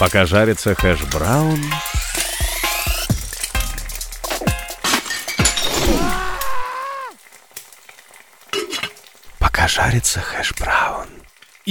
Пока жарится хэш-браун... Пока жарится хэш-браун...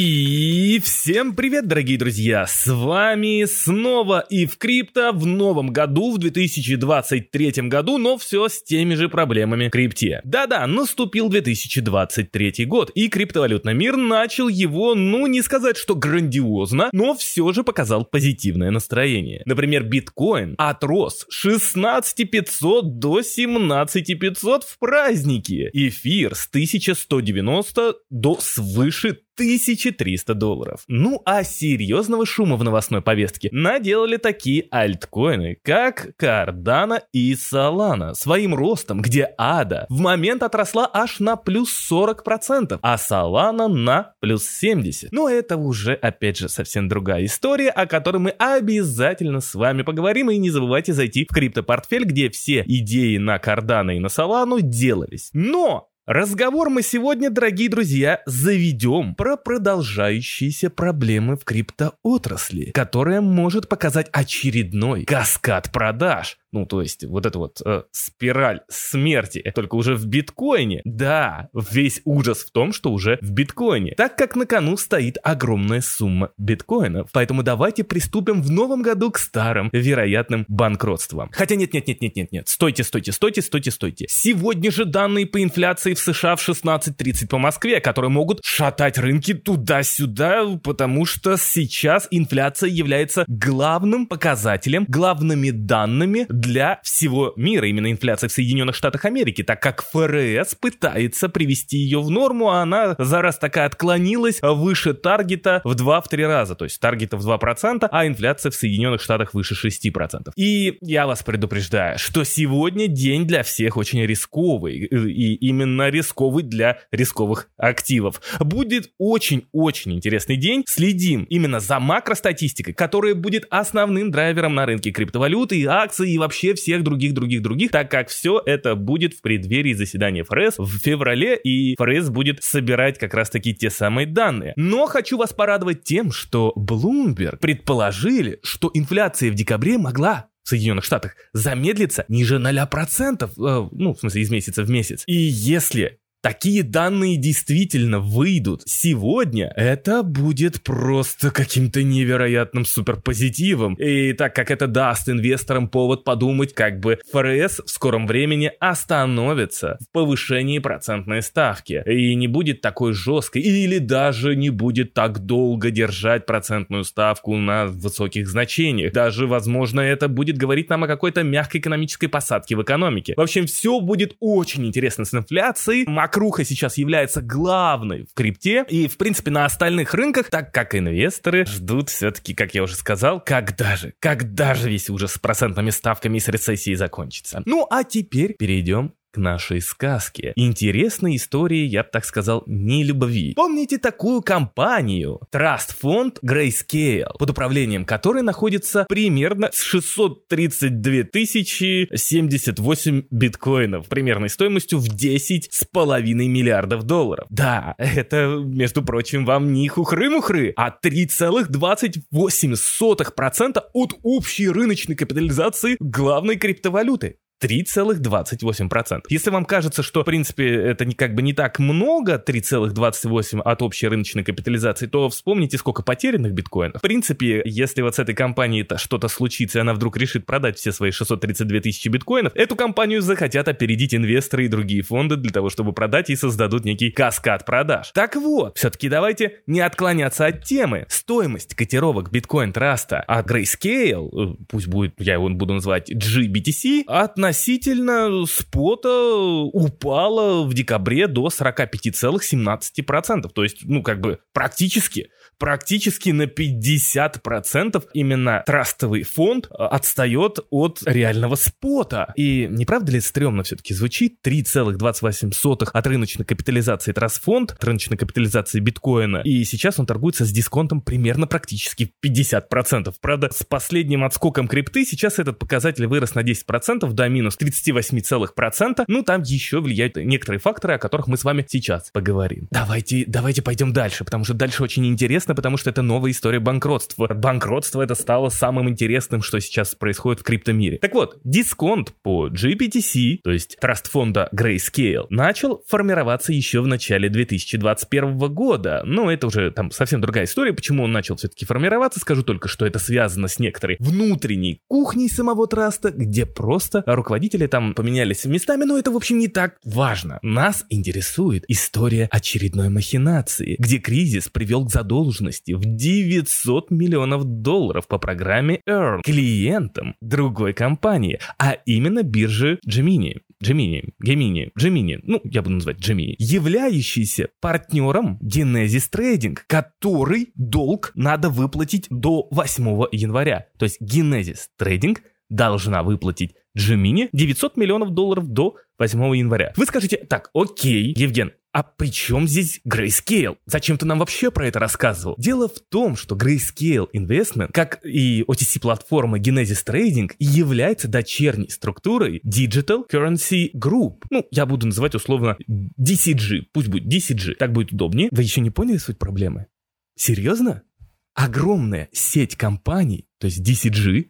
И всем привет, дорогие друзья! С вами снова и в крипто в новом году, в 2023 году, но все с теми же проблемами крипте. Да-да, наступил 2023 год, и криптовалютный мир начал его, ну не сказать, что грандиозно, но все же показал позитивное настроение. Например, биткоин отрос 16500 до 17500 в праздники. Эфир с 1190 до свыше 1300 долларов. Ну а серьезного шума в новостной повестке наделали такие альткоины, как Cardano и Solana, своим ростом, где ADA в момент отросла аж на плюс 40%, а Solana на плюс 70%. Но это уже, опять же, совсем другая история, о которой мы обязательно с вами поговорим, и не забывайте зайти в криптопортфель, где все идеи на Cardano и на Solana делались. Но Разговор мы сегодня, дорогие друзья, заведем про продолжающиеся проблемы в криптоотрасли, которая может показать очередной каскад продаж. Ну, то есть, вот эта вот э, спираль смерти, только уже в биткоине. Да, весь ужас в том, что уже в биткоине. Так как на кону стоит огромная сумма биткоинов. Поэтому давайте приступим в новом году к старым вероятным банкротствам. Хотя нет-нет-нет-нет-нет-нет. Стойте, стойте, стойте, стойте, стойте. Сегодня же данные по инфляции в США в 16.30 по Москве, которые могут шатать рынки туда-сюда, потому что сейчас инфляция является главным показателем, главными данными для всего мира, именно инфляция в Соединенных Штатах Америки, так как ФРС пытается привести ее в норму, а она за раз такая отклонилась выше таргета в 2-3 раза, то есть таргета в 2%, а инфляция в Соединенных Штатах выше 6%. И я вас предупреждаю, что сегодня день для всех очень рисковый, и именно рисковый для рисковых активов. Будет очень-очень интересный день, следим именно за макростатистикой, которая будет основным драйвером на рынке криптовалюты и акций, и вообще вообще всех других-других-других, так как все это будет в преддверии заседания ФРС в феврале, и ФРС будет собирать как раз-таки те самые данные. Но хочу вас порадовать тем, что Bloomberg предположили, что инфляция в декабре могла в Соединенных Штатах замедлиться ниже 0%, э, ну, в смысле, из месяца в месяц. И если такие данные действительно выйдут сегодня, это будет просто каким-то невероятным суперпозитивом. И так как это даст инвесторам повод подумать, как бы ФРС в скором времени остановится в повышении процентной ставки и не будет такой жесткой, или даже не будет так долго держать процентную ставку на высоких значениях. Даже, возможно, это будет говорить нам о какой-то мягкой экономической посадке в экономике. В общем, все будет очень интересно с инфляцией макруха сейчас является главной в крипте и, в принципе, на остальных рынках, так как инвесторы ждут все-таки, как я уже сказал, когда же, когда же весь ужас с процентными ставками и с рецессией закончится. Ну, а теперь перейдем нашей сказке. Интересной истории, я бы так сказал, не любви. Помните такую компанию? Trust фонд Grayscale, под управлением которой находится примерно 632 тысячи 78 биткоинов, примерной стоимостью в 10 с половиной миллиардов долларов. Да, это, между прочим, вам не хухры-мухры, а 3,28% от общей рыночной капитализации главной криптовалюты. 3,28%. Если вам кажется, что, в принципе, это не, как бы не так много, 3,28 от общей рыночной капитализации, то вспомните, сколько потерянных биткоинов. В принципе, если вот с этой компанией что-то случится, и она вдруг решит продать все свои 632 тысячи биткоинов, эту компанию захотят опередить инвесторы и другие фонды для того, чтобы продать и создадут некий каскад продаж. Так вот, все-таки давайте не отклоняться от темы. Стоимость котировок биткоин траста от Grayscale, э, пусть будет, я его буду называть GBTC, от относительно спота упала в декабре до 45,17%. То есть, ну, как бы практически практически на 50% именно трастовый фонд э, отстает от реального спота. И не правда ли стрёмно все-таки звучит? 3,28 от рыночной капитализации трастфонд, от рыночной капитализации биткоина. И сейчас он торгуется с дисконтом примерно практически 50%. Правда, с последним отскоком крипты сейчас этот показатель вырос на 10% до минус минус 38%. Ну, там еще влияют некоторые факторы, о которых мы с вами сейчас поговорим. Давайте, давайте пойдем дальше, потому что дальше очень интересно, потому что это новая история банкротства. Банкротство это стало самым интересным, что сейчас происходит в криптомире. Так вот, дисконт по GPTC, то есть траст фонда Grayscale, начал формироваться еще в начале 2021 года. Но это уже там совсем другая история, почему он начал все-таки формироваться. Скажу только, что это связано с некоторой внутренней кухней самого траста, где просто руководители там поменялись местами, но это, в общем, не так важно. Нас интересует история очередной махинации, где кризис привел к задолженности в 900 миллионов долларов по программе Earn клиентам другой компании, а именно биржи Gemini. Gemini, Gemini, Gemini, ну, я буду называть Gemini, являющийся партнером Genesis Trading, который долг надо выплатить до 8 января. То есть Genesis Trading должна выплатить Gemini 900 миллионов долларов до 8 января. Вы скажете, так, окей, Евген, а при чем здесь Grayscale? Зачем ты нам вообще про это рассказывал? Дело в том, что Grayscale Investment, как и OTC-платформа Genesis Trading, является дочерней структурой Digital Currency Group. Ну, я буду называть условно DCG. Пусть будет DCG. Так будет удобнее. Вы еще не поняли суть проблемы? Серьезно? Огромная сеть компаний, то есть DCG,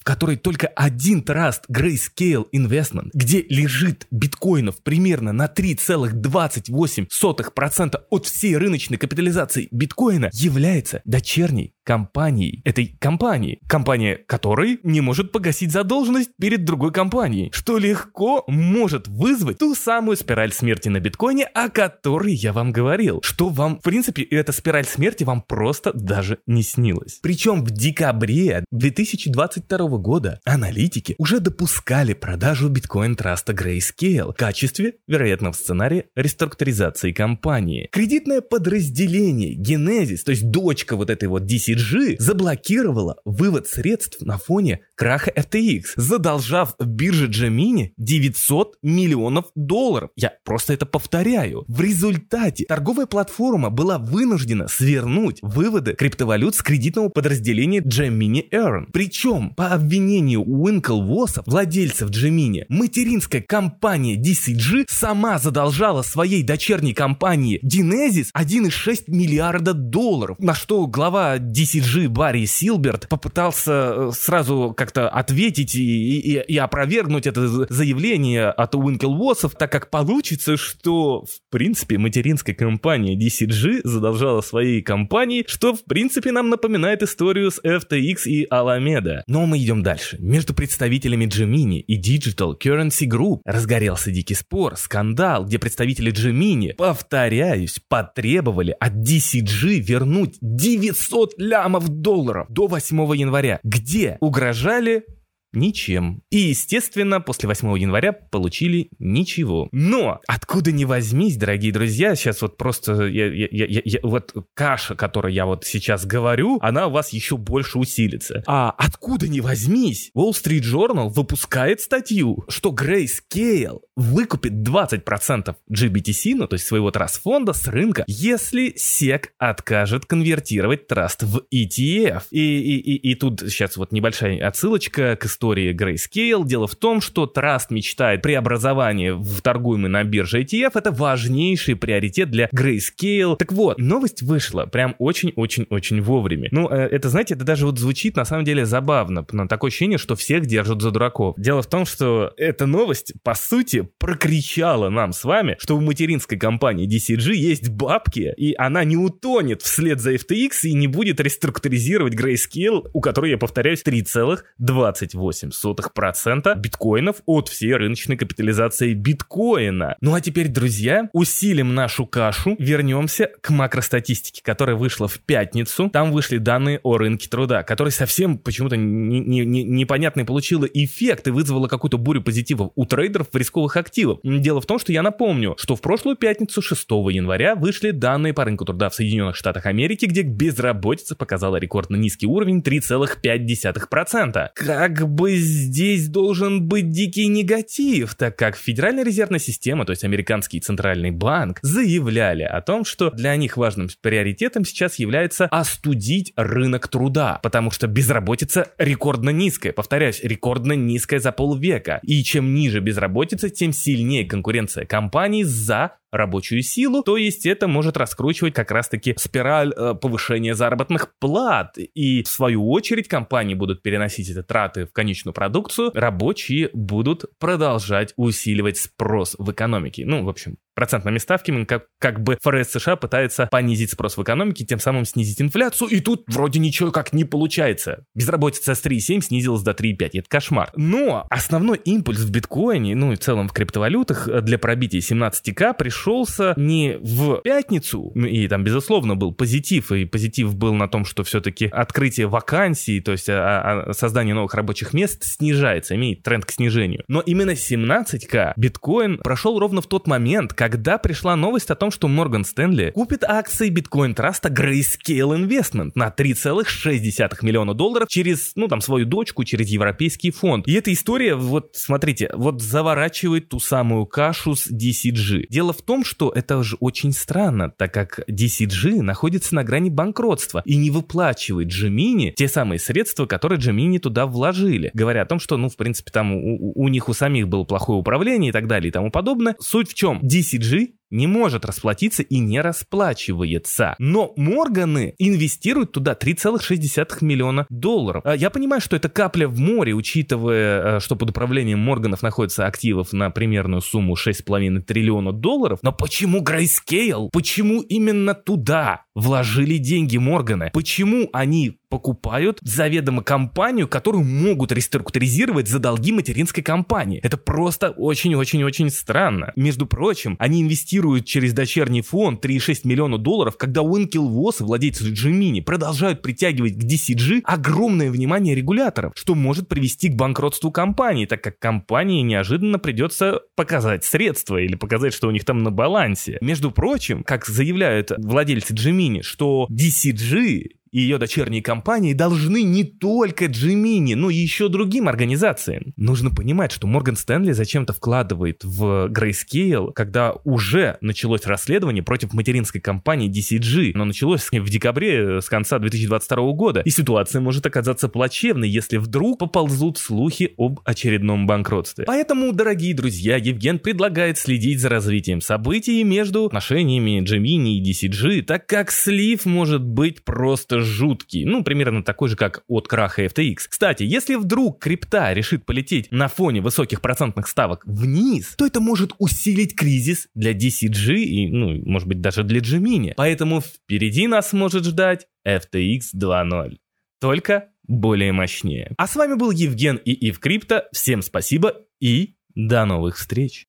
в которой только один траст Grayscale Investment, где лежит биткоинов примерно на 3,28% от всей рыночной капитализации биткоина, является дочерней компанией этой компании, компания которой не может погасить задолженность перед другой компанией, что легко может вызвать ту самую спираль смерти на биткоине, о которой я вам говорил, что вам, в принципе, эта спираль смерти вам просто даже не снилась. Причем в декабре 2022 года аналитики уже допускали продажу биткоин-траста Grayscale в качестве вероятного сценария реструктуризации компании. Кредитное подразделение Genesis, то есть дочка вот этой вот DCG, заблокировала вывод средств на фоне краха FTX, задолжав бирже Gemini 900 миллионов долларов. Я просто это повторяю. В результате торговая платформа была вынуждена свернуть выводы криптовалют с кредитного подразделения Gemini Earn. Причем, по обвинению Уинклвоса, владельцев Gemini, материнская компания DCG сама задолжала своей дочерней компании Genesis 1,6 миллиарда долларов, на что глава DCG Барри Силберт попытался э, сразу как-то ответить и, и, и опровергнуть это заявление от Уинклвосов, так как получится, что в принципе материнская компания DCG задолжала своей компании, что в принципе нам напоминает историю с FTX и Alameda. Но мы идем дальше. Между представителями Gemini и Digital Currency Group разгорелся дикий спор, скандал, где представители Gemini, повторяюсь, потребовали от DCG вернуть 900 лямов долларов до 8 января, где угрожали Ничем. И, естественно, после 8 января получили ничего. Но, откуда ни возьмись, дорогие друзья, сейчас вот просто, я, я, я, я, вот каша, которую я вот сейчас говорю, она у вас еще больше усилится. А откуда ни возьмись, Wall Street Journal выпускает статью, что Grayscale выкупит 20% GBTC, ну то есть своего траст-фонда с рынка, если SEC откажет конвертировать траст в ETF. И, и, и, и тут сейчас вот небольшая отсылочка к истории Grayscale. Дело в том, что Траст мечтает преобразование в торгуемый на бирже ETF. Это важнейший приоритет для Grayscale. Так вот, новость вышла прям очень-очень-очень вовремя. Ну, э, это, знаете, это даже вот звучит на самом деле забавно. На такое ощущение, что всех держат за дураков. Дело в том, что эта новость, по сути, прокричала нам с вами, что у материнской компании DCG есть бабки, и она не утонет вслед за FTX и не будет реструктуризировать Grayscale, у которой, я повторяюсь, 3,28 0,08% биткоинов от всей рыночной капитализации биткоина. Ну а теперь, друзья, усилим нашу кашу, вернемся к макростатистике, которая вышла в пятницу. Там вышли данные о рынке труда, который совсем почему-то не, не, не, непонятный получила эффект и вызвала какую-то бурю позитивов у трейдеров рисковых активах. Дело в том, что я напомню, что в прошлую пятницу, 6 января, вышли данные по рынку труда в Соединенных Штатах Америки, где безработица показала рекордно низкий уровень 3,5%. Как бы бы здесь должен быть дикий негатив, так как Федеральная резервная система, то есть американский центральный банк, заявляли о том, что для них важным приоритетом сейчас является остудить рынок труда, потому что безработица рекордно низкая. Повторяюсь, рекордно низкая за полвека. И чем ниже безработица, тем сильнее конкуренция компаний за рабочую силу, то есть это может раскручивать как раз-таки спираль э, повышения заработных плат. И в свою очередь компании будут переносить эти траты в конечную продукцию, рабочие будут продолжать усиливать спрос в экономике. Ну, в общем, процентными ставками, как, как бы ФРС США пытается понизить спрос в экономике, тем самым снизить инфляцию, и тут вроде ничего как не получается. Безработица с 3,7 снизилась до 3,5, это кошмар. Но основной импульс в биткоине, ну и в целом в криптовалютах для пробития 17к пришелся не в пятницу, и там безусловно был позитив, и позитив был на том, что все-таки открытие вакансий, то есть а, а, создание новых рабочих мест снижается, имеет тренд к снижению. Но именно 17к биткоин прошел ровно в тот момент, когда пришла новость о том, что Морган Стэнли купит акции биткоин-траста Grayscale Investment на 3,6 миллиона долларов через, ну, там, свою дочку, через европейский фонд. И эта история, вот, смотрите, вот заворачивает ту самую кашу с DCG. Дело в том, что это же очень странно, так как DCG находится на грани банкротства и не выплачивает Джимини те самые средства, которые Джимини туда вложили. Говоря о том, что, ну, в принципе, там у, у них у самих было плохое управление и так далее и тому подобное. Суть в чем? DC BCG не может расплатиться и не расплачивается. Но Морганы инвестируют туда 3,6 миллиона долларов. А, я понимаю, что это капля в море, учитывая, э, что под управлением Морганов находится активов на примерную сумму 6,5 триллиона долларов. Но почему Grayscale? Почему именно туда вложили деньги Морганы? Почему они покупают заведомо компанию, которую могут реструктуризировать за долги материнской компании? Это просто очень-очень-очень странно. Между прочим, они инвестируют через дочерний фонд 3,6 миллиона долларов, когда Уинкел Восс и владельцы Джимини продолжают притягивать к DCG огромное внимание регуляторов, что может привести к банкротству компании, так как компании неожиданно придется показать средства или показать, что у них там на балансе. Между прочим, как заявляют владельцы Джимини, что DCG и ее дочерние компании должны не только Джимини, но и еще другим организациям. Нужно понимать, что Морган Стэнли зачем-то вкладывает в Grayscale, когда уже началось расследование против материнской компании DCG. но началось в декабре с конца 2022 года. И ситуация может оказаться плачевной, если вдруг поползут слухи об очередном банкротстве. Поэтому, дорогие друзья, Евген предлагает следить за развитием событий между отношениями Джимини и DCG, так как слив может быть просто жуткий, ну, примерно такой же, как от краха FTX. Кстати, если вдруг крипта решит полететь на фоне высоких процентных ставок вниз, то это может усилить кризис для DCG и, ну, может быть, даже для Gemini. Поэтому впереди нас может ждать FTX 2.0. Только более мощнее. А с вами был Евген и Ив Крипто. Всем спасибо и до новых встреч.